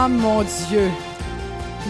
Ah, mon Dieu.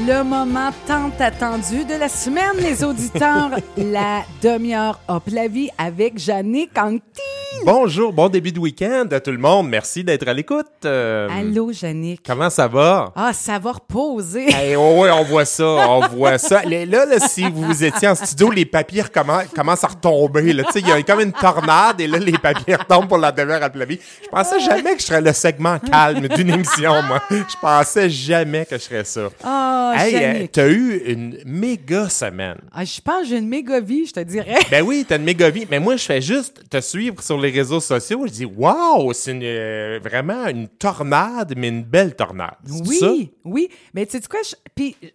Le moment tant attendu de la semaine, les auditeurs. la demi-heure hop la vie avec Jannick Anti. Bonjour, bon début de week-end à tout le monde. Merci d'être à l'écoute. Euh, Allô, Jannick. Comment ça va? Ah, ça va reposer. Hey, oh, ouais, on voit ça, on voit ça. Là, si vous étiez en studio, les papiers recommen- commencent à retomber. Il y a comme une tornade et là, les papiers retombent pour la demi-heure à vie. Je pensais jamais que je serais le segment calme d'une émission, moi. Je pensais jamais que je serais ça. Ah, hey, euh, t'as eu une méga semaine. Ah, je pense que j'ai une méga vie, je te dirais. Ben oui, t'as une méga vie. Mais moi, je fais juste te suivre sur les réseaux sociaux. Je dis, waouh, c'est euh, vraiment une tornade, mais une belle tornade. Oui, ça? oui. Mais tu sais quoi? je- Puis, euh,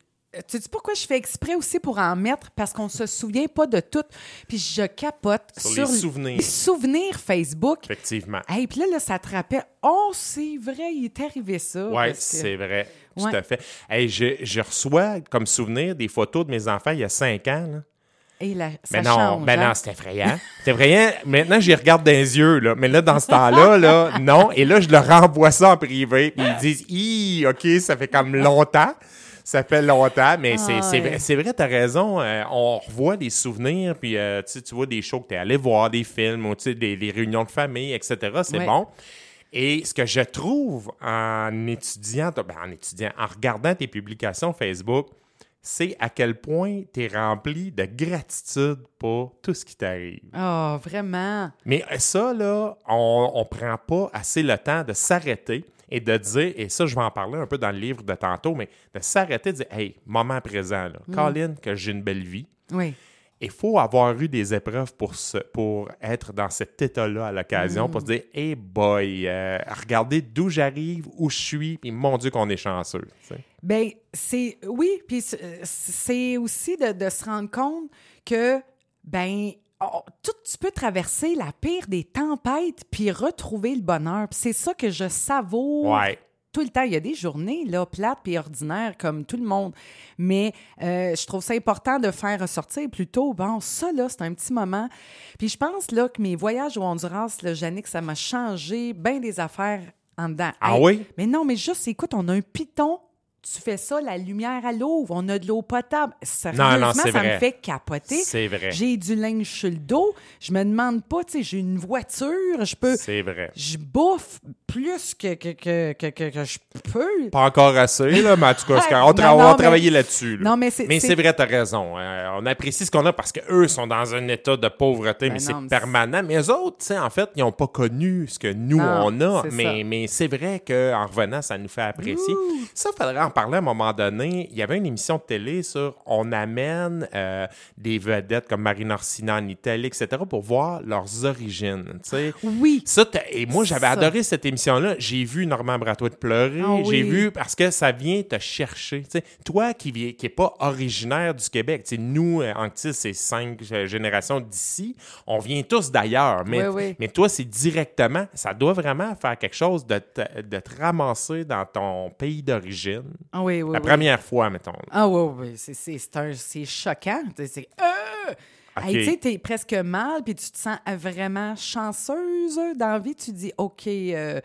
tu sais pourquoi je fais exprès aussi pour en mettre? Parce qu'on se souvient pas de tout. Puis je capote Sur sur, les souvenirs. les souvenirs Facebook. Effectivement. Hey, puis là, là, ça te rappelle. Oh, c'est vrai, il est arrivé ça. Oui, que- c'est vrai. Tout à fait. Hey, je, je reçois comme souvenir des photos de mes enfants il y a cinq ans. là. Ça Mais non, change, ben hein? non, c'est effrayant. C'est effrayant. Maintenant, j'y regarde dans les yeux, là. Mais là, dans ce temps-là, là, non. Et là, je leur renvoie ça en privé. Puis ils disent, Hi, OK, ça fait comme longtemps. Ça fait longtemps, mais c'est- Ah, c'est ouais. vrai, vrai, t'as raison. euh, on revoit des souvenirs, puis euh, tu vois des shows que t'es allé voir, des films, ou des, des réunions de famille, etc. C'est Ouais. bon. Et ce que je trouve en étudiant, ben, en étudiant, en regardant tes publications Facebook, c'est à quel point tu es rempli de gratitude pour tout ce qui t'arrive. Oh, vraiment? Mais ça, là, on ne prend pas assez le temps de s'arrêter et de dire, et ça, je vais en parler un peu dans le livre de tantôt, mais de s'arrêter et de dire, hey, moment présent, là, Colin, que j'ai une belle vie. Oui. Il faut avoir eu des épreuves pour, pour être dans cet état-là à l'occasion, pour se dire, hey boy, euh, regardez d'où j'arrive, où je suis, puis mon Dieu qu'on est chanceux. tu sais. Ben, c'est. Oui, puis c'est- aussi de, de se rendre compte que, ben, oh, tout, tu peux traverser la pire des tempêtes puis retrouver le bonheur. C'est ça que je savoure Ouais. Tout le temps. Il y a des journées, là, plates puis ordinaires, comme tout le monde. Mais euh, je trouve ça important de faire ressortir plutôt, bon, ça, là, c'est un petit moment. Puis je pense, là, que mes voyages au Honduras, là, Jannick, ça m'a changé bien des affaires en dedans. Ah oui? Mais non, mais juste, écoute, on a un piton. Tu fais ça, la lumière à l'eau, on a de l'eau potable. Sérieusement, non, c'est ça vrai. me fait capoter. C'est vrai. J'ai du linge sur le dos. Je me demande pas, tu sais, j'ai une voiture, je peux. C'est vrai. Je bouffe plus que, que, que, que, je peux. Pas encore assez, là, mais en tout cas, Ouais, on, tra- non, mais- là-dessus. là. Non, mais c'est- Mais c'est- vrai, t'as raison. Euh, on apprécie ce qu'on a parce qu'eux sont dans un état de pauvreté, Ben mais c'est permanent. Mais eux autres, tu sais, en fait, ils n'ont pas connu ce que nous, Non, on a. ça. Mais, mais c'est vrai qu'en revenant, ça nous fait apprécier. Ça, il faudrait en parler à un moment donné. Il y avait une émission de télé sur on amène euh, des vedettes comme Marine Orsina en Italie, etc., pour voir leurs origines. tu sais. Oui. Ça, et moi, j'avais adoré cette émission-là. J'ai vu Normand Bratois pleurer. Ah oui. J'ai vu parce que ça vient te chercher. Toi qui n'est qui pas originaire du Québec, nous, euh, Anctil, c'est cinq générations d'ici. On vient tous d'ailleurs. Mais, Oui, oui. mais toi, c'est directement. Ça doit vraiment faire quelque chose de te, de te ramasser dans ton pays d'origine. Ah oui, oui. La première fois, mettons. Ah oui, oui, c'est- choquant. C'est- C'est euh! OK. Hey, tu sais, t'es presque mal, puis tu te sens vraiment chanceuse dans la vie. Tu dis, OK, euh,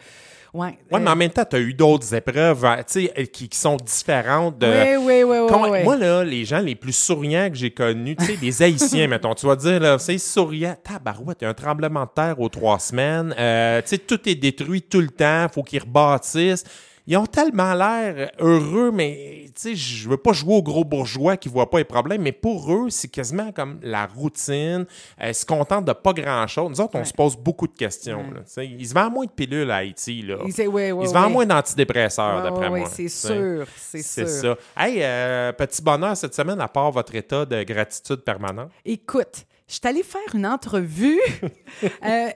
ouais. Ouais, euh, mais en même temps, tu as eu d'autres épreuves hein, euh, qui, qui sont différentes de. Oui, oui, oui, oui, Quand- oui. Moi, là, les gens les plus souriants que j'ai connus, tu sais, les Haïtiens, mettons, tu vas dire, là, c'est souriant. Tabarouette, il y a un tremblement de terre aux trois semaines. Euh, tu sais, tout est détruit tout le temps. faut qu'ils rebâtissent. Ils ont tellement l'air heureux, mais tu sais, je veux pas jouer aux gros bourgeois qui voient pas les problèmes, mais pour eux, c'est quasiment comme la routine. Euh, ils se contentent de pas grand-chose. Nous autres, on se pose beaucoup de questions. là, ils se vendent moins de pilules à Haïti. Là. Ouais, Ils se vendent moins d'antidépresseurs, d'après moi. c'est sûr, c'est C'est sûr. ça. Hey, euh, petit bonheur cette semaine, à part votre état de gratitude permanente. Écoute, je suis allée faire une entrevue. euh, euh,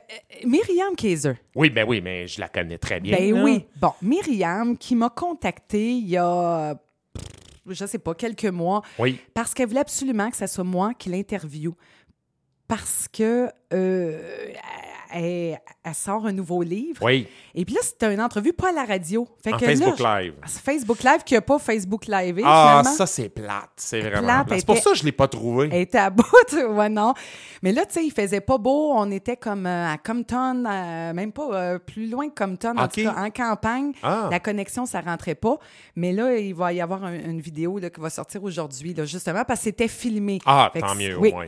Myriam Kaiser. Oui, ben oui, mais je la connais très bien. Ben là. oui. Bon, Myriam qui m'a contactée il y a, je sais pas, quelques mois, Oui. parce qu'elle voulait absolument que ce soit moi qui l'interviewe. Parce que euh, elle, elle sort un nouveau livre. Oui, Et puis là, c'était une entrevue pas à la radio. Fait en que Facebook là, Live. c'est Facebook Live qui n'a pas Facebook Live. Ah, finalement. ça, c'est plate. C'est vraiment Plate. C'est pour ça que je ne l'ai pas trouvé. Elle était à bout, ouais, non. Mais là, tu sais, il faisait pas beau. On était comme euh, à Compton, euh, même pas euh, plus loin que Compton, en tout cas, en campagne. Ah. La connexion, ça rentrait pas. Mais là, il va y avoir un- une vidéo là, qui va sortir aujourd'hui, justement, parce que c'était filmé. Ah, Fait tant mieux, oui. au moins.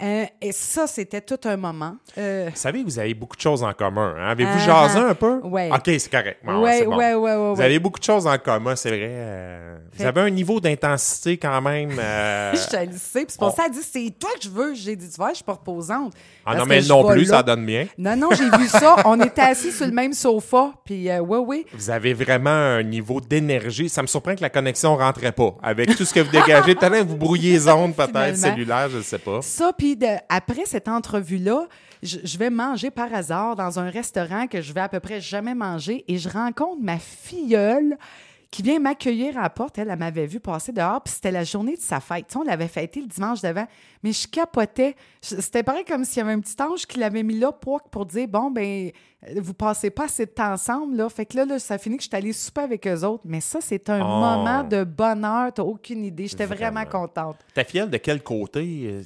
Euh, et ça, c'était tout un moment. Euh, Vous savez, vous avez beaucoup de choses en commun. hein? Avez-vous Ah, jasé un peu? ouais. OK, c'est correct. Bon, bon. ouais, ouais, ouais, Vous avez beaucoup de choses en commun, c'est vrai. euh, vous avez un niveau d'intensité quand même. Je sais. Puis c'est pour ça qu'elle dit c'est toi que je veux. J'ai dit, tu vois, je suis pas reposante. Ah non, mais non plus, là. ça donne bien. Non, non, j'ai vu ça. On était assis sur le même sofa. Puis, ouais, oui. Vous avez vraiment un niveau d'énergie. Ça me surprend que la connexion rentrait pas. Avec tout ce que vous dégagez, peut-être vous brouillez les ondes, peut-être Finalement. cellulaire, je ne sais pas. Ça, puis de- après cette entrevue-là, je, je vais manger par hasard dans un restaurant que je vais à peu près jamais manger et je rencontre ma filleule qui vient m'accueillir à la porte. Elle, elle m'avait vu passer dehors, puis c'était la journée de sa fête. Tu sais, on l'avait fêté le dimanche d'avant, mais je capotais. C'était pareil comme s'il y avait un petit ange qui l'avait mis là pour, pour dire bon, ben, euh, vous passez pas assez de temps ensemble. Là. Fait que là, là, ça finit que je suis allée souper avec eux autres. Mais ça, c'est un Oh. moment de bonheur. T'as aucune idée. J'étais vraiment Vraiment. contente. Ta filleule, de quel côté? euh,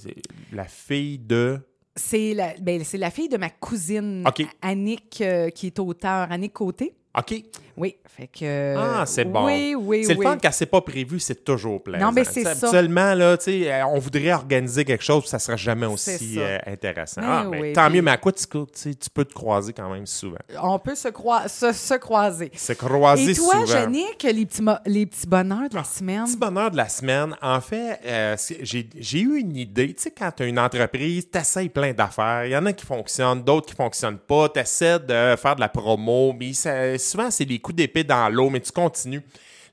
La fille de... C'est la, ben, c'est la fille de ma cousine. Annick, euh, qui est auteur, Annick Côté. OK. Oui, fait que... Ah, c'est bon. Oui, oui, C'est oui. le fun quand c'est pas prévu, c'est toujours plaisant. Non, mais c'est ça. Habituellement, là, tu sais, euh, on voudrait organiser quelque chose, ça sera jamais aussi euh, intéressant. Mais ah, mais oui, tant puis- mieux, mais à quoi tu, tu peux te croiser quand même souvent. On peut se, croi- se, se croiser. Se croiser Et toi, souvent. Yannick, les petits, les petits bonheurs de la semaine? Petit bonheur de la semaine. En fait, euh, j'ai eu une idée. Tu sais, quand tu as une entreprise, tu essaies plein d'affaires. Il y en a qui fonctionnent, d'autres qui fonctionnent pas. Tu essaies de faire de la promo, mais ça- souvent, c'est des coups d'épée dans l'eau, mais tu continues.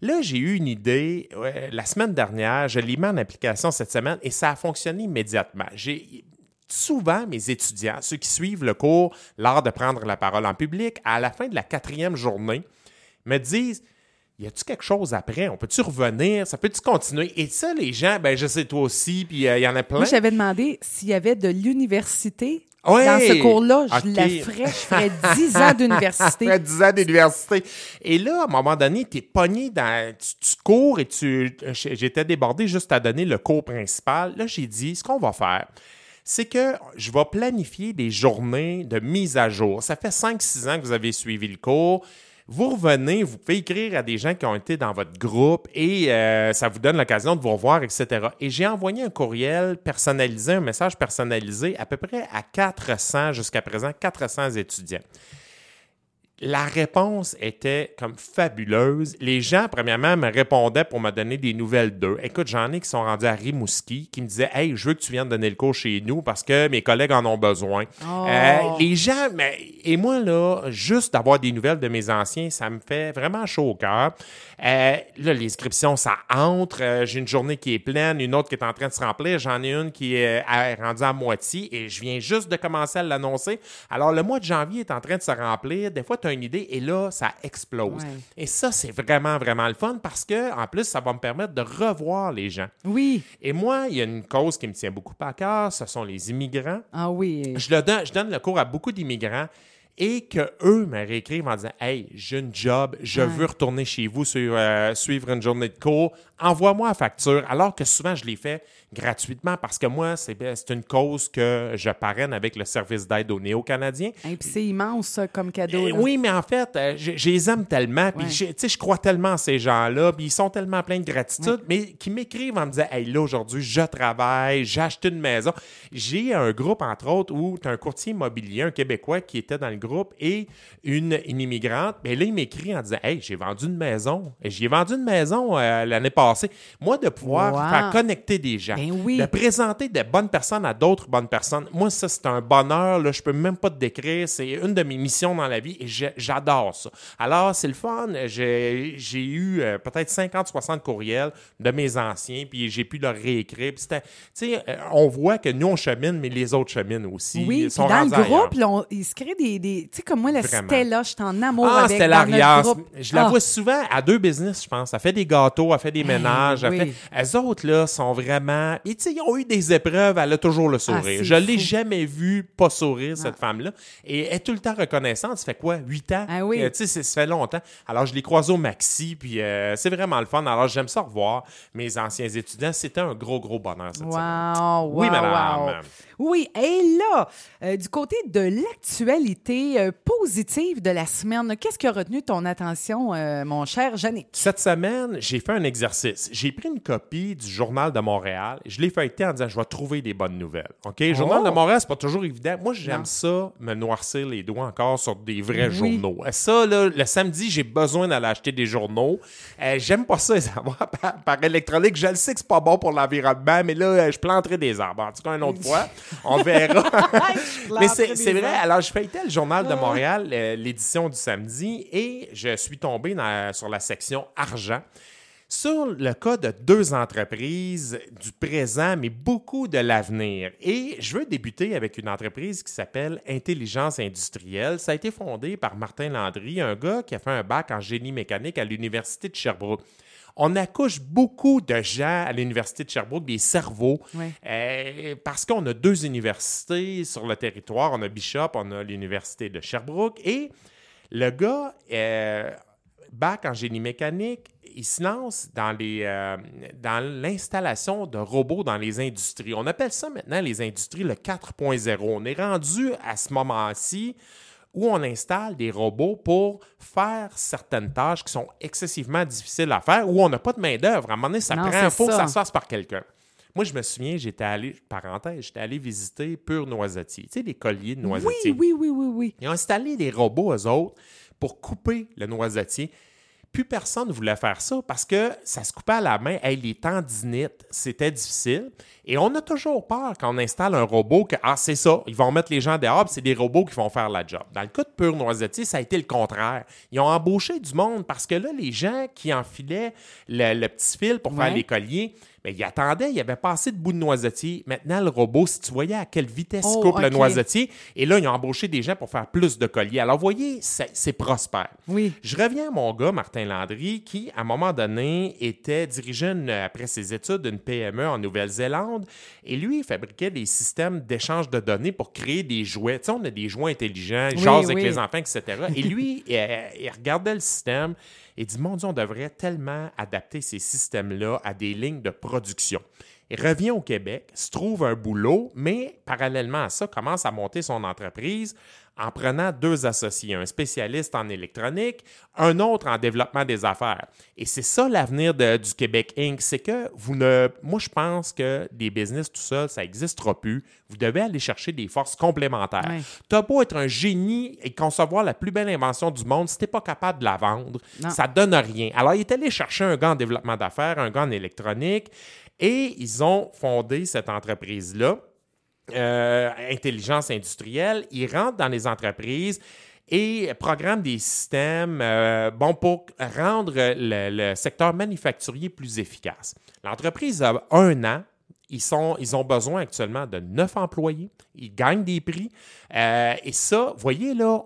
Là, j'ai eu une idée la semaine dernière. Je l'ai mis en application cette semaine et ça a fonctionné immédiatement. J'ai souvent mes étudiants, ceux qui suivent le cours, l'art de prendre la parole en public, à la fin de la quatrième journée, me disent y a-tu quelque chose après? On peut-tu revenir? Ça peut-tu continuer? Et ça, les gens, ben, je sais, toi aussi, puis euh, il y en a plein. Moi, j'avais demandé s'il y avait de l'université Dans ce cours-là. Je OK. la ferais. Je ferais 10 ans d'université. Après 10 ans d'université. Et là, à un moment donné, tu es pogné dans. Tu, tu cours et tu. J'étais débordé juste à donner le cours principal. Là, j'ai dit ce qu'on va faire. C'est que je vais planifier des journées de mise à jour. Ça fait 5-6 ans que vous avez suivi le cours. Vous revenez, vous pouvez écrire à des gens qui ont été dans votre groupe et euh, ça vous donne l'occasion de vous revoir, etc. Et j'ai envoyé un courriel personnalisé, un message personnalisé à peu près à 400 jusqu'à présent, 400 étudiants. La réponse était comme fabuleuse. Les gens, premièrement, me répondaient pour me donner des nouvelles d'eux. Écoute, j'en ai qui sont rendus à Rimouski, qui me disaient Hey, je veux que tu viennes donner le cours chez nous parce que mes collègues en ont besoin. Oh. Euh, les gens, mais, et moi, là, juste d'avoir des nouvelles de mes anciens, ça me fait vraiment chaud au cœur. Euh, là, les inscriptions, ça entre. Euh, J'ai une journée qui est pleine, une autre qui est en train de se remplir. J'en ai une qui est rendue à moitié et je viens juste de commencer à l'annoncer. Alors, le mois de janvier est en train de se remplir. Des fois, tu as une idée et là, ça explose. Ouais. Et ça, c'est vraiment, vraiment le fun parce que, en plus, ça va me permettre de revoir les gens. Oui. Et moi, il y a une cause qui me tient beaucoup à cœur, ce sont les immigrants. Ah oui. Je, le je donne le cours à beaucoup d'immigrants et que eux me réécrivent en disant Hey, j'ai une job, je Ouais. veux retourner chez vous sur, euh, suivre une journée de cours, envoie-moi la facture. Alors que souvent, je l'ai fait gratuitement parce que moi, c'est une cause que je parraine avec le service d'aide aux Néo-Canadiens. Et puis c'est immense, comme cadeau. Là. oui, mais en fait, euh, je, je les aime tellement, puis Ouais. je- tu sais, je crois tellement en ces gens-là, puis ils sont tellement pleins de gratitude, mais qui m'écrivent en me disant Hey, là, aujourd'hui, je travaille, j'ai acheté une maison. J'ai un groupe, entre autres, où tu as un courtier immobilier, un Québécois qui était dans le groupe et une, une immigrante. Mais là, il m'écrit en disant Hey, j'ai vendu une maison. J'ai vendu une maison euh, l'année passée. Moi, de pouvoir Wow. faire connecter des gens, Ben oui. de présenter des bonnes personnes à d'autres bonnes personnes, moi, ça, c'est un bonheur. Là, je peux même pas te décrire. C'est une de mes missions dans la vie et j'adore ça. Alors, c'est le fun. J'ai eu euh, peut-être 50-60 courriels de mes anciens, puis j'ai pu leur réécrire. Tu sais, euh, on voit que nous, on chemine, mais les autres cheminent aussi. Oui, Ils sont dans le groupe, là, on- il se crée des, des des. Tu sais, comme moi, la Vraiment. Stella, je suis en amour Ah, avec. c'était dans notre groupe. Je la Ah. vois souvent à deux business, je pense. Elle fait des gâteaux, elle fait des ménages. Elle oui. fait... Elles autres, là, sont vraiment... Et tu sais, ils ont eu des épreuves, elle a toujours le sourire. Ah, je l'ai jamais vue pas sourire, cette femme-là. Et elle est tout le temps reconnaissante. Ça fait quoi? Huit ans? Ah oui. Euh, tu sais, c'est- ça fait longtemps. Alors, je l'ai croisée au Maxi, puis euh, c'est vraiment le fun. Alors, j'aime ça revoir mes anciens étudiants. C'était un gros, gros bonheur, cette. Wow, wow, Oui, madame. wow. Oui, et là, euh, du côté de l'actualité euh, positive de la semaine, qu'est-ce qui a retenu ton attention, euh, mon cher Jannick? Cette semaine, j'ai fait un exercice. J'ai pris une copie du Journal de Montréal. Je l'ai feuilleté en disant je vais trouver des bonnes nouvelles. OK? Le Journal Oh! de Montréal, c'est pas toujours évident. Moi, j'aime ça, me noircir les doigts encore sur des vrais Oui. journaux. Ça, là, le samedi, j'ai besoin d'aller acheter des journaux. J'aime pas ça, les avoir par, par électronique. Je le sais que c'est pas bon pour l'environnement, mais là, je planterai des arbres. En tout cas, une autre fois, on verra. Mais c'est vrai. Alors, je feuilletais le Journal de Montréal, euh, l'édition du samedi, et je suis tombé dans- sur la section argent. Sur le cas de deux entreprises du présent, mais beaucoup de l'avenir. Et je veux débuter avec une entreprise qui s'appelle Intelligence Industrielle. Ça a été fondé par Martin Landry, un gars qui a fait un bac en génie mécanique à l'Université de Sherbrooke. On accouche beaucoup de gens à l'Université de Sherbrooke, des cerveaux, Oui. euh, parce qu'on a deux universités sur le territoire. On a Bishop, on a l'Université de Sherbrooke. Et le gars, euh, bac en génie mécanique, il se lance dans, les, euh, dans l'installation de robots dans les industries. On appelle ça maintenant les industries le 4.0. On est rendu à ce moment-ci où on installe des robots pour faire certaines tâches qui sont excessivement difficiles à faire, où on n'a pas de main-d'œuvre. À un moment donné, ça Non, prend, il faut que ça. se fasse par quelqu'un. Moi, je me souviens, j'étais allé, parenthèse, j'étais allé visiter Pure Noisetier. Tu sais, les colliers de noisetier. Oui, oui, oui, oui, oui. Ils ont installé des robots, eux autres, pour couper le noisetier. Plus personne ne voulait faire ça parce que ça se coupait à la main. Hey, les tendinites, c'était difficile. Et on a toujours peur quand on installe un robot que, ah, c'est ça, ils vont mettre les gens dehors, c'est des robots qui vont faire la job. Dans le cas de Pure Noisetier, ça a été le contraire. Ils ont embauché du monde parce que là, les gens qui enfilaient le, le petit fil pour faire les colliers, mais ils attendaient, il avait pas assez de bout de noisetier. Maintenant, le robot, si tu voyais à quelle vitesse il Oh, coupe le noisetier, et là, ils ont embauché des gens pour faire plus de colliers. Alors, vous voyez, c'est prospère. Oui. Je reviens à mon gars, Martin Landry, qui, à un moment donné, était dirigeant, une- après ses études, d'une PME en Nouvelle-Zélande. Et lui, il fabriquait des systèmes d'échange de données pour créer des jouets. Tu sais, on a des jouets intelligents, il Oui, jase avec les enfants, etc. Et lui, euh, il regardait le système et dit Mon Dieu, on devrait tellement adapter ces systèmes-là à des lignes de production. Il revient au Québec, se trouve un boulot, mais parallèlement à ça, commence à monter son entreprise en prenant deux associés, un spécialiste en électronique, un autre en développement des affaires. Et c'est ça l'avenir du Québec Inc. C'est que vous ne. Moi, je pense que des business tout seul, ça n'existera plus. Vous devez aller chercher des forces complémentaires. Ouais. Tu as beau être un génie et concevoir la plus belle invention du monde, si tu n'es pas capable de la vendre, Non. ça donne rien. Alors, il est allé chercher un gars en développement d'affaires, un gars en électronique, et ils ont fondé cette entreprise-là euh, intelligence industrielle, ils rentrent dans les entreprises et programment des systèmes euh, bon, pour rendre le, secteur manufacturier plus efficace. L'entreprise a un an. Ils, sont, ils ont besoin actuellement de neuf employés. Ils gagnent des prix. Euh, et ça, voyez là,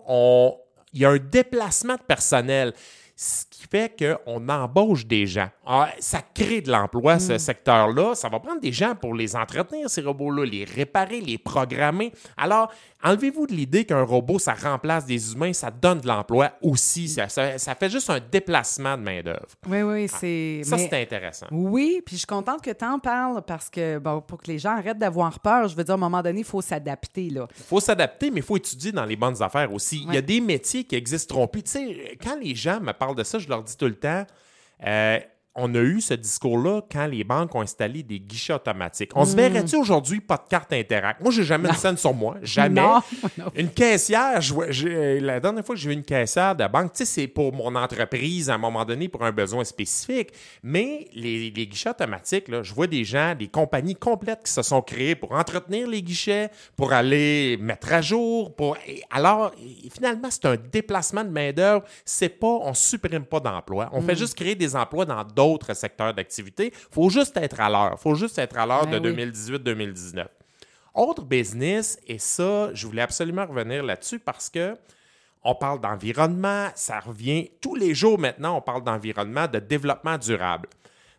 il y a un déplacement de personnel. Qui fait qu'on embauche des gens. Ah, ça crée de l'emploi, ce secteur-là. Ça va prendre des gens pour les entretenir, ces robots-là, les réparer, les programmer. Alors, enlevez-vous de l'idée qu'un robot, ça remplace des humains, ça donne de l'emploi aussi. Ça, ça- ça fait juste un déplacement de main-d'œuvre. Oui, oui, c'est. Ça, c'est intéressant. Oui, puis je suis contente que tu en parles parce que, bon, pour que les gens arrêtent d'avoir peur, je veux dire, à un moment donné, il faut s'adapter, là. Il faut s'adapter, mais il faut étudier dans les bonnes affaires aussi. Il y a des métiers qui existeront plus. Tu sais, quand les gens me parlent de ça, je leur dis tout le temps, euh, on a eu ce discours-là quand les banques ont installé des guichets automatiques. On Mm. se verrait-tu aujourd'hui pas de carte Interact? Moi, j'ai jamais une scène sur moi. Jamais. Non, non. Une caissière, je la dernière fois que j'ai vu une caissière de banque, tu sais, c'est pour mon entreprise à un moment donné pour un besoin spécifique. Mais les, les guichets automatiques, là, je vois des gens, des compagnies complètes qui se sont créées pour entretenir les guichets, pour aller mettre à jour. Pour... et alors, et finalement, c'est un déplacement de main-d'œuvre. C'est pas, on supprime pas d'emplois. On fait juste créer des emplois dans d'autres secteurs d'activité. faut juste être à l'heure. faut juste être à l'heure Ben de oui. 2018-2019. Autre business, et ça, je voulais absolument revenir là-dessus parce que on parle d'environnement, ça revient tous les jours maintenant, on parle d'environnement, de développement durable.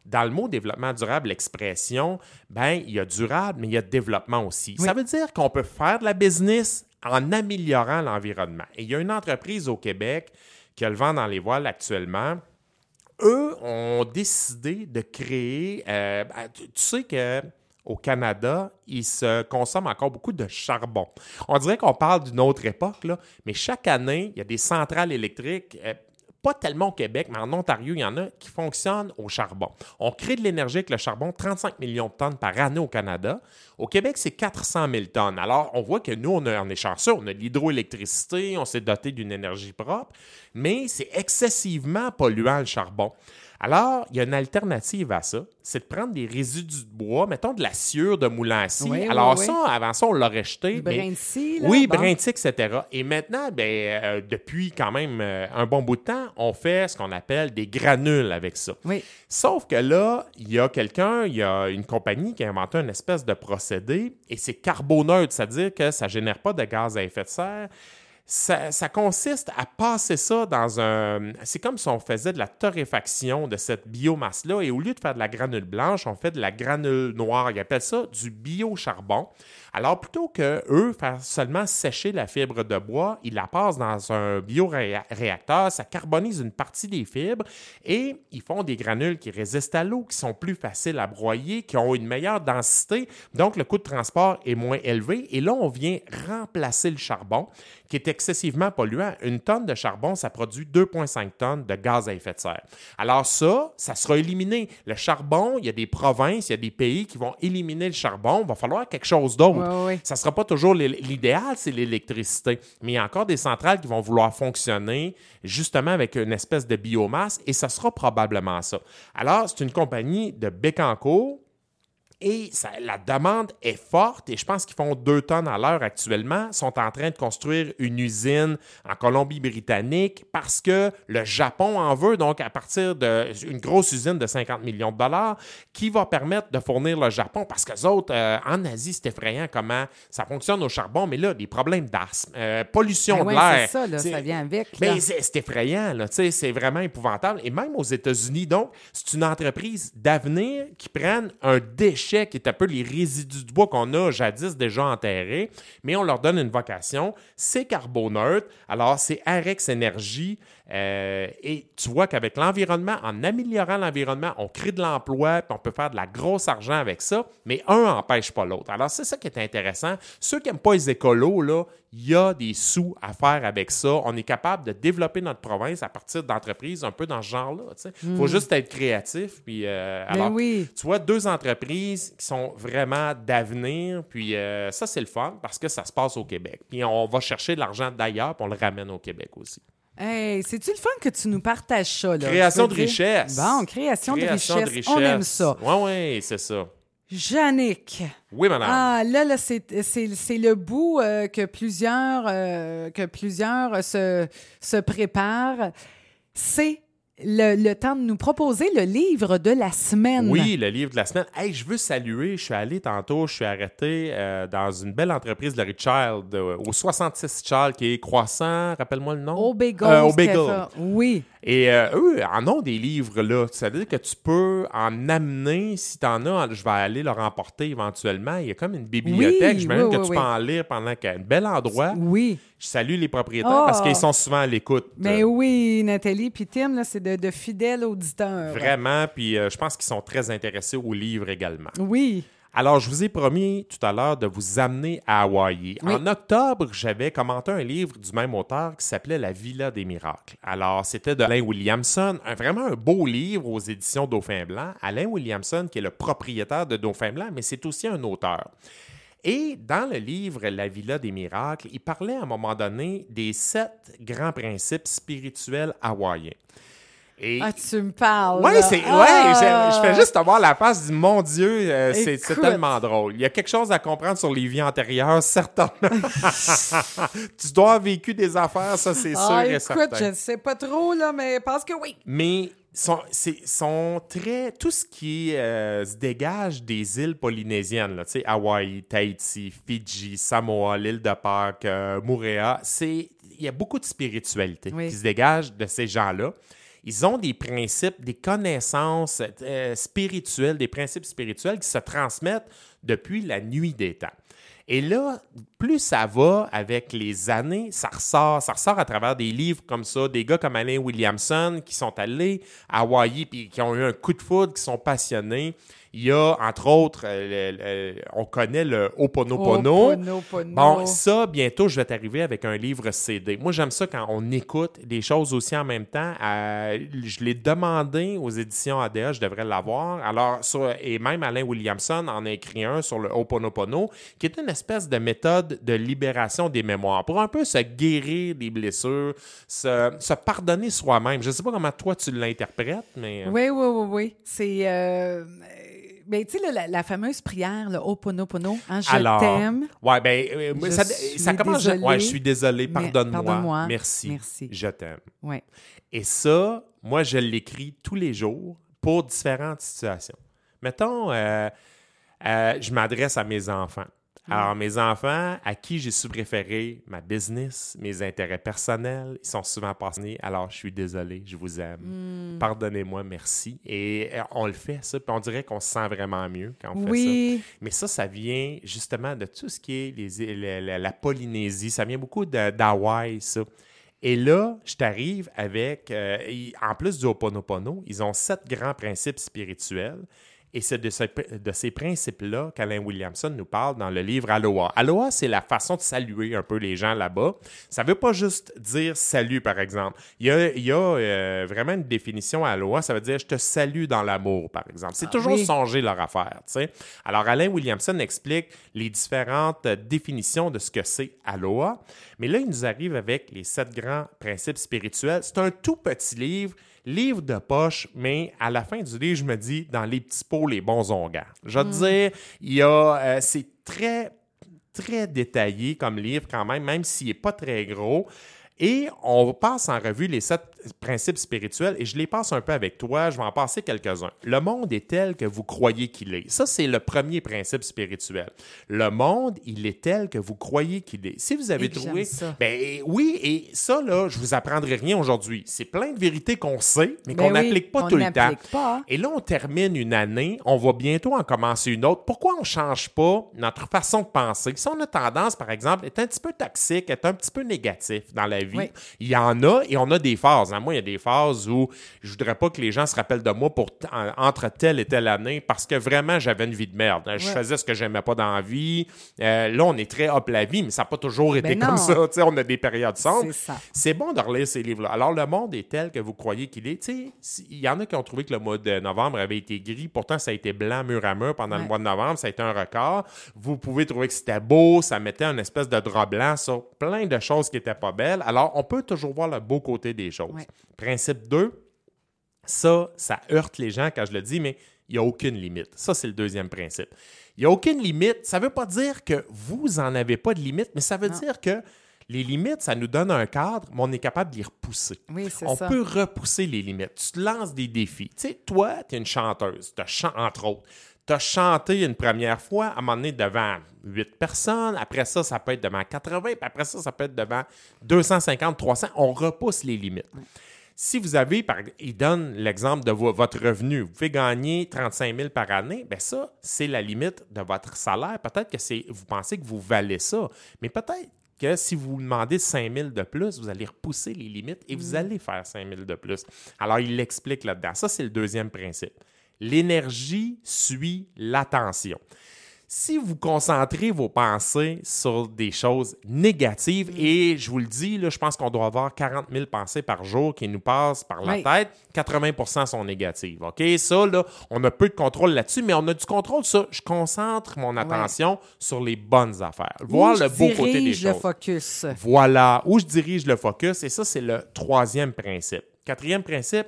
Dans le mot développement durable, l'expression, ben, il y a durable, mais il y a développement aussi. Ça veut dire qu'on peut faire de la business en améliorant l'environnement. Et il y a une entreprise au Québec qui a le vent dans les voiles actuellement. Eux ont décidé de créer. Euh, ben, tu, sais que au Canada, il se consomme encore beaucoup de charbon. On dirait qu'on parle d'une autre époque, mais chaque année, il y a des centrales électriques. Pas tellement au Québec, mais en Ontario, il y en a qui fonctionnent au charbon. On crée de l'énergie avec le charbon, 35 millions de tonnes par année au Canada. Au Québec, c'est 400 000 tonnes. Alors, on voit que nous, on, a, on est chanceux, on a de l'hydroélectricité, on s'est doté d'une énergie propre, mais c'est excessivement polluant le charbon. Alors, il y a une alternative à ça, c'est de prendre des résidus de bois, mettons de la sciure de moulin à Alors ça, avant ça, on l'aurait jeté. brin de scie, là, Oui, bon. brin de scie, etc. Et maintenant, ben, euh, depuis quand même euh, un bon bout de temps, on fait ce qu'on appelle des granules avec ça. Oui. Sauf que là, il y a quelqu'un, il y a une compagnie qui a inventé une espèce de procédé et c'est carboneutre, c'est-à-dire que ça ne génère pas de gaz à effet de serre. Ça, consiste à passer ça dans un... C'est comme si on faisait de la torréfaction de cette biomasse-là et au lieu de faire de la granule blanche, on fait de la granule noire. Ils appellent ça du biocharbon. Alors, plutôt que eux faire seulement sécher la fibre de bois, ils la passent dans un bioréacteur, ça carbonise une partie des fibres et ils font des granules qui résistent à l'eau, qui sont plus faciles à broyer, qui ont une meilleure densité. Donc, le coût de transport est moins élevé. Et là, on vient remplacer le charbon qui est excessivement polluant. Une tonne de charbon, ça produit 2,5 tonnes de gaz à effet de serre. Alors ça, ça sera éliminé. Le charbon, il y a des provinces, il y a des pays qui vont éliminer le charbon. Il va falloir quelque chose d'autre. Ça ne sera pas toujours l'idéal, c'est l'électricité. Mais il y a encore des centrales qui vont vouloir fonctionner justement avec une espèce de biomasse et ça sera probablement ça. Alors, c'est une compagnie de Bécancourt et la demande est forte et je pense qu'ils font deux tonnes à l'heure actuellement. Ils sont en train de construire une usine en Colombie-Britannique parce que le Japon en veut, donc à partir d'une grosse usine de 50 millions de dollars qui va permettre de fournir le Japon parce que les autres, euh, en Asie, c'est effrayant comment ça fonctionne au charbon, mais là, des problèmes d'asthme, euh, pollution ben de l'air. C'est ça, ça vient avec. Mais c'est effrayant, c'est vraiment épouvantable. Et même aux États-Unis, donc, c'est une entreprise d'avenir qui prenne un déchet qui est un peu les résidus de bois qu'on a jadis déjà enterrés, mais on leur donne une vocation. C'est carboneutre, alors c'est Arex Énergie. Euh, et tu vois qu'avec l'environnement, en améliorant l'environnement, on crée de l'emploi, puis on peut faire de la grosse argent avec ça, mais un n'empêche pas l'autre. Alors, c'est ça qui est intéressant. Ceux qui n'aiment pas les écolos, là, il y a des sous à faire avec ça. On est capable de développer notre province à partir d'entreprises un peu dans ce genre-là. Il faut hmm. juste être créatif. Puis, euh, alors, oui. tu vois, deux entreprises qui sont vraiment d'avenir. Puis euh, ça, c'est le fun parce que ça se passe au Québec. Puis on va chercher de l'argent d'ailleurs, puis on le ramène au Québec aussi. Hey, c'est-tu le fun que tu nous partages ça? Là, création de richesse. Bon, création, de, richesse. On aime ça. Oui, oui, c'est ça. Jannick. Oui, madame. Ah, là, là c'est le bout euh, que plusieurs, euh, que plusieurs se, se préparent. C'est le, temps de nous proposer le livre de la semaine. Oui, le livre de la semaine. Hey, je veux saluer, je suis allé tantôt, je suis arrêté euh, dans une belle entreprise de Larry Child, au 66 Child, qui est croissant, rappelle-moi le nom. Au Bagel. Oui. Et euh, eux en ont des livres, là. Ça veut dire que tu peux en amener, si tu en as, je vais aller leur emporter éventuellement. Il y a comme une bibliothèque. je me oui, que tu peux en lire pendant qu'un bel endroit. Oui. Je salue les propriétaires parce qu'ils ah! sont souvent à l'écoute. Mais oui, Nathalie puis Tim, c'est de, fidèles auditeurs. Vraiment, puis euh, je pense qu'ils sont très intéressés aux livres également. Oui. Alors, je vous ai promis tout à l'heure de vous amener à Hawaï. En octobre, j'avais commenté un livre du même auteur qui s'appelait La Villa des Miracles. Alors, c'était de Alain Williamson, un, vraiment un beau livre aux éditions Dauphin Blanc. Alain Williamson, qui est le propriétaire de Dauphin Blanc, mais c'est aussi un auteur. Et dans le livre La Villa des Miracles, il parlait à un moment donné des sept grands principes spirituels hawaïens. Ah, tu me parles. Oui, c'est, ouais, je, fais juste avoir la face du mon Dieu, euh, c'est, tellement drôle. Il y a quelque chose à comprendre sur les vies antérieures, certainement. tu dois avoir vécu des affaires, ça, c'est sûr ah, et certain. Écoute, je ne sais pas trop, là, mais pense que oui. Mais sont, sont très. Tout ce qui euh, se dégage des îles polynésiennes, là, tu sais, Hawaï, Tahiti, Fidji, Samoa, l'île de Pâques, euh, c'est. Il y a beaucoup de spiritualité Oui. qui se dégage de ces gens-là. Ils ont des principes, des connaissances euh, spirituelles, des principes spirituels qui se transmettent depuis la nuit des temps. Et là, plus ça va avec les années, ça ressort, ça ressort à travers des livres comme ça, des gars comme Alain Williamson qui sont allés à Hawaï puis qui ont eu un coup de foudre, qui sont passionnés. Il y a, entre autres, euh, le- le- on connaît le Ho'oponopono. Ho'oponopono. Bon, ça, bientôt, je vais t'arriver avec un livre CD. Moi, j'aime ça quand on écoute des choses aussi en même temps. Euh, je l'ai demandé aux éditions ADA, je devrais l'avoir. Alors, sur- et même Alain Williamson en a écrit un sur le Ho'oponopono, qui est une espèce de méthode de libération des mémoires pour un peu se guérir des blessures, se, se pardonner soi-même. Je ne sais pas comment toi tu l'interprètes, mais... Oui, oui, oui, oui. C'est. Euh, ben, tu sais, la, la fameuse prière, le Ho'oponopono, hein, je Alors, t'aime. Ouais, ben, euh, ça, commence. je- désolée. ouais, je suis désolé, Mais- pardonne-moi. pardonne-moi. Merci. Merci. Je t'aime. Ouais. Et ça, moi, je l'écris tous les jours pour différentes situations. Mettons, euh, euh, je m'adresse à mes enfants. Alors, mes enfants, à qui j'ai su préférer ma business, mes intérêts personnels, ils sont souvent passionnés. Alors, je suis désolé, je vous aime. Pardonnez-moi, merci. Et euh, on le fait, ça. Puis on dirait qu'on se sent vraiment mieux quand on fait ça. Oui. Mais ça, ça vient justement de tout ce qui est les, la, la- la Polynésie. Ça vient beaucoup d'Hawaï, ça. Et là, je t'arrive avec, euh, en plus du Ho'oponopono, ils ont sept grands principes spirituels. Et c'est de, ce- de ces principes-là qu'Alain Williamson nous parle dans le livre Aloha. Aloha, c'est la façon de saluer un peu les gens là-bas. Ça ne veut pas juste dire salut, par exemple. Il y a, il y a, euh, vraiment une définition à Aloha. Ça veut dire je te salue dans l'amour, par exemple. C'est toujours oui. songer leur affaire. tu sais. Alors, Alain Williamson explique les différentes euh, définitions de ce que c'est Aloha. Mais là, il nous arrive avec les sept grands principes spirituels. C'est un tout petit livre, livre de poche, mais à la fin du livre, je me dis, dans les petits pots, les bons onguents. Je veux te dire, il y a, euh, c'est très, très détaillé comme livre quand même, même s'il n'est pas très gros. Et on passe en revue les sept principes spirituels et je les passe un peu avec toi. Je vais en passer quelques-uns. Le monde est tel que vous croyez qu'il est. Ça, c'est le premier principe spirituel. Le monde, il est tel que vous croyez qu'il est. Si vous avez Et trouvé. ça. Ben oui, et ça, là, je vous apprendrai rien aujourd'hui. C'est plein de vérités qu'on sait, mais Ben qu'on oui, n'applique pas tout le temps. pas. Et là, on termine une année, on va bientôt en commencer une autre. Pourquoi on ne change pas notre façon de penser? Si on a tendance, par exemple, à être un petit peu toxique, être un petit peu négatif dans la vie, Oui. il y en a et on a des phases. Moi, il y a des phases où je voudrais pas que les gens se rappellent de moi pour entre telle et telle année parce que vraiment, j'avais une vie de merde. Je Ouais. faisais ce que j'aimais pas dans la vie. Euh, là, on est très hop la vie, mais ça n'a pas toujours été Ben comme ça. On a des périodes sombres. C'est bon de relire ces livres-là. Alors, le monde est tel que vous croyez qu'il est. Il y en a qui ont trouvé que le mois de novembre avait été gris. Pourtant, ça a été blanc mur à mur pendant le mois de novembre. Ça a été un record. Vous pouvez trouver que c'était beau. Ça mettait une espèce de drap blanc sur plein de choses qui n'étaient pas belles. Alors, on peut toujours voir le beau côté des choses. Ouais. Principe 2, ça, ça heurte les gens quand je le dis, mais il n'y a aucune limite. Ça, c'est le deuxième principe. Il n'y a aucune limite. Ça ne veut pas dire que vous n'en avez pas de limite, mais ça veut Non. dire que les limites, ça nous donne un cadre, mais on est capable d'y repousser. Oui, c'est On ça. peut repousser les limites. Tu te lances des défis. Tu sais, toi, tu es une chanteuse, t'as chan- entre autres. Tu as chanté une première fois, à un moment donné, devant 8 personnes. Après ça, ça peut être devant 80. Puis après ça, ça peut être devant 250, 300. On repousse les limites. Si vous avez, par, il donne l'exemple de vo- votre revenu, vous pouvez gagner 35 000 par année, bien ça, c'est la limite de votre salaire. Peut-être que c'est, vous pensez que vous valez ça, mais peut-être que si vous demandez 5 000 de plus, vous allez repousser les limites et vous allez faire 5 000 de plus. Alors, il l'explique là-dedans. Ça, c'est le deuxième principe. L'énergie suit l'attention. Si vous concentrez vos pensées sur des choses négatives, et je vous le dis, là, je pense qu'on doit avoir 40 000 pensées par jour qui nous passent par la Oui. tête, 80% sont négatives. OK? Ça, là, on a peu de contrôle là-dessus, mais on a du contrôle sur je concentre mon attention sur les bonnes affaires. Voir Où le je beau côté des dirige le choses. focus. Voilà, où je dirige le focus, et ça, c'est le troisième principe. Quatrième principe,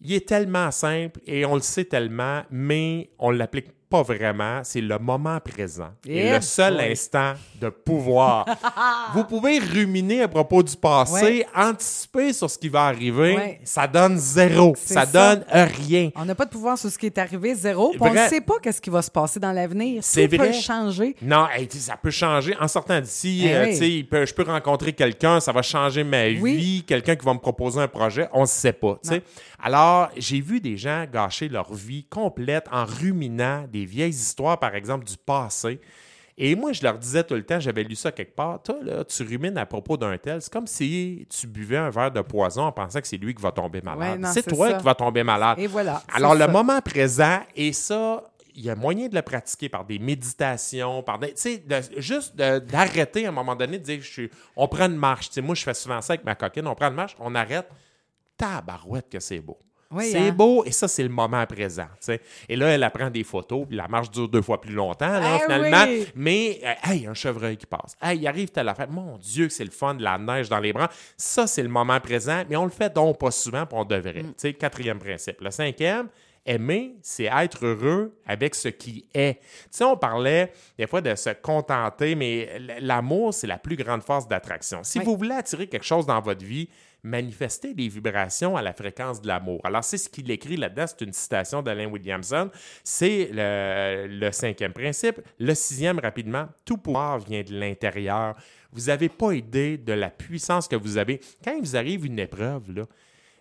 il est tellement simple et on le sait tellement, mais on ne l'applique pas vraiment. C'est le moment présent. Et le seul instant de pouvoir. Vous pouvez ruminer à propos du passé, Ouais. anticiper sur ce qui va arriver. Ouais. Ça donne zéro. Ça, ça. donne rien. On n'a pas de pouvoir sur ce qui est arrivé, zéro. On ne sait pas qu'est-ce qui va se passer dans l'avenir. C'est vrai. peut changer. Non, hey, ça peut changer. En sortant d'ici, Eh euh, oui. peut- je peux rencontrer quelqu'un, ça va changer ma Oui. vie, quelqu'un qui va me proposer un projet, on ne sait pas. Alors, j'ai vu des gens gâcher leur vie complète en ruminant des vieilles histoires, par exemple, du passé. Et moi, je leur disais tout le temps, j'avais lu ça quelque part, toi, là, tu rumines à propos d'un tel, c'est comme si tu buvais un verre de poison en pensant que c'est lui qui va tomber malade. Ouais, c'est toi ça. qui vas tomber malade. Et voilà. Alors, le ça. moment présent, et ça, il y a moyen de le pratiquer par des méditations, par des. Tu sais, de- juste d'arrêter à un moment donné, de dire, je suis- on prend une marche. Tu sais, moi, je fais souvent ça avec ma coquine, on prend une marche, on arrête. Tabarouette que c'est beau. Oui, c'est hein? beau, et ça, c'est le moment présent. Et là, elle apprend des photos, puis la marche dure deux fois plus longtemps, là, Eh finalement. oui! Mais, euh, hey, un chevreuil qui passe. Hey, il arrive telle affaire. Mon Dieu, que c'est le fun de la neige dans les bras. Ça, c'est le moment présent, mais on le fait donc pas souvent, puis on devrait. Mm. Quatrième principe. Le cinquième, aimer, c'est être heureux avec ce qui est. Tu sais, on parlait des fois de se contenter, mais l'amour, c'est la plus grande force d'attraction. Si Oui. vous voulez attirer quelque chose dans votre vie, manifestez des vibrations à la fréquence de l'amour. Alors, c'est ce qu'il écrit là-dedans. C'est une citation d'Alain Williamson. C'est le, le cinquième principe. Le sixième, rapidement, tout pouvoir vient de l'intérieur. Vous n'avez pas idée de la puissance que vous avez. Quand il vous arrive une épreuve, là,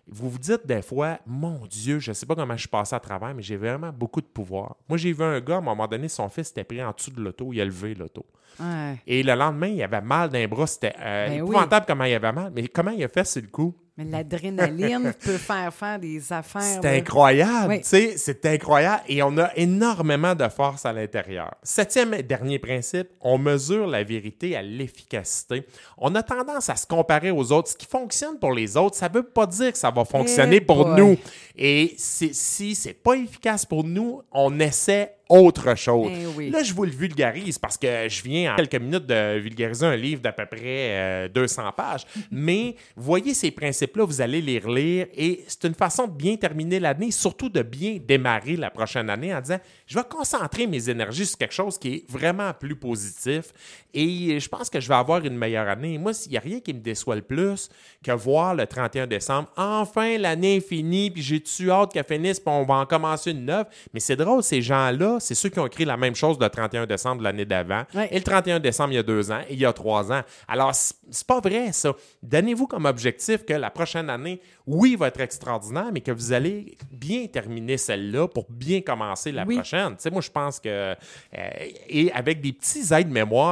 vous vous dites des fois, mon Dieu, je ne sais pas comment je suis passé à travers, mais j'ai vraiment beaucoup de pouvoir. Moi, j'ai vu un gars, à un moment donné, son fils était pris en dessous de l'auto, il a levé l'auto. Ouais. Et le lendemain, il avait mal d'un bras, c'était euh, Ben oui. épouvantable comment il avait mal. Mais comment il a fait sur le coup? Mais l'adrénaline peut faire faire des affaires. C'est incroyable, Oui. tu sais, c'est incroyable. Et on a énormément de force à l'intérieur. Septième et dernier principe, on mesure la vérité à l'efficacité. On a tendance à se comparer aux autres. Ce qui fonctionne pour les autres, ça ne veut pas dire que ça va fonctionner Eh pour boy. nous. Et si c'est pas efficace pour nous, on essaie autre chose. Oui. Là, je vous le vulgarise parce que je viens en quelques minutes de vulgariser un livre d'à peu près euh, 200 pages. Mais voyez ces principes-là, vous allez les relire et c'est une façon de bien terminer l'année, surtout de bien démarrer la prochaine année en disant je vais concentrer mes énergies sur quelque chose qui est vraiment plus positif et je pense que je vais avoir une meilleure année. Moi, il n'y a rien qui me déçoit le plus que voir le 31 décembre, enfin l'année est finie, puis j'ai-tu hâte qu'elle finisse, puis on va en commencer une neuve. Mais c'est drôle, ces gens-là, c'est ceux qui ont écrit la même chose le 31 décembre de l'année d'avant, Ouais. et le 31 décembre il y a deux ans, et il y a trois ans. Alors, c'est pas vrai, ça. Donnez-vous comme objectif que la prochaine année, oui, va être extraordinaire, mais que vous allez bien terminer celle-là pour bien commencer la Oui. prochaine. Tu sais, moi, je pense que... euh, et avec des petits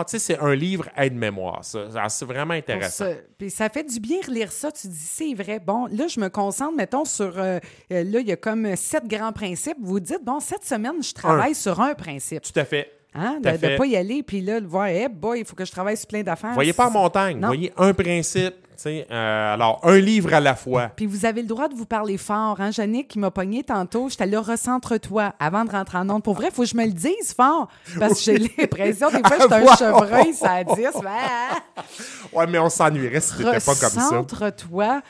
tu sais, c'est un livre aide-mémoire, ça. Ça, C'est vraiment intéressant. ça. Puis ça fait du bien relire ça. Tu dis, c'est vrai. Bon, là, je me concentre, mettons, sur. euh, euh, là, il y a comme sept grands principes. Vous dites, bon, cette semaine, je travaille sur un principe. Tout à fait. Hein? De ne pas y aller, puis là, de voir, eh boy, il faut que je travaille sur plein d'affaires. Voyez pas en montagne, Non. voyez un principe. tu sais, euh, alors, un livre à la fois. Puis vous avez le droit de vous parler fort. Hein? Jannick qui m'a pogné tantôt, j'étais là, recentre-toi avant de rentrer en onde. Pour vrai, il faut que je me le dise fort. Parce que j'ai l'impression, des fois, j'étais un Wow. chevreuil, ça a 10. Ah! Ouais, mais on s'ennuierait si t'étais pas comme ça. Recentre-toi.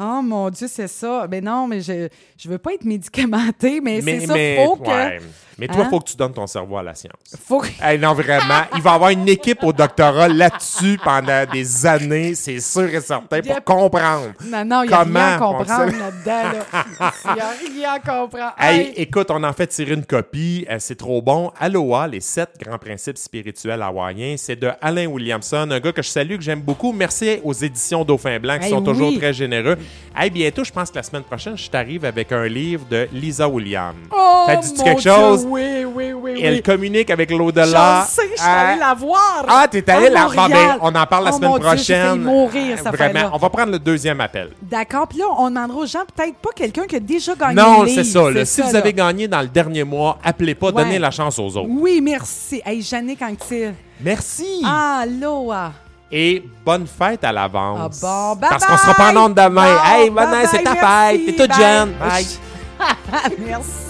Oh mon Dieu, c'est ça. Mais non, mais je je veux pas être médicamentée, mais, c'est ça, mais, faut que... Mais toi, il Hein? faut que tu donnes ton cerveau à la science. Faut que... Hey, non, vraiment. Il va y avoir une équipe au doctorat là-dessus pendant des années, c'est sûr et certain, pour Yep. comprendre. Non, non, il n'y a rien à comprendre là-dedans. là. Il n'y a rien à comprendre. Hey, Hey, écoute, on en fait tirer une copie. euh, c'est trop bon. Aloha, les sept grands principes spirituels hawaïens. C'est de Alain Williamson, un gars que je salue, que j'aime beaucoup. Merci aux éditions Dauphin Blanc qui sont toujours très généreux. Hey, bientôt, je pense que la semaine prochaine, je t'arrive avec un livre de Lisa Williams. Oh, Ça mon quelque chose? Oui, oui, oui, Elle oui. communique avec l'au-delà. Je sais, je suis Ah, allée la voir. Ah, t'es allé À là? Bon, Montréal. ben, on en parle la Oh, semaine mon Dieu, prochaine. mourir, cette Vraiment, affaire-là. on va prendre le deuxième appel. D'accord, puis là, on demandera aux gens peut-être pas quelqu'un qui a déjà gagné Non, c'est ça. là. Si vous là. avez gagné dans le dernier mois, appelez pas, Ouais. donnez la chance aux autres. Oui, merci. Hey, Jannick Anctil. Merci. Aloha. Et bonne fête à l'avance. Ah bon, bye Parce qu'on sera pas en onde demain. Bon, hey, bonne c'est ta fête. T'es toute jeune. Bye. merci.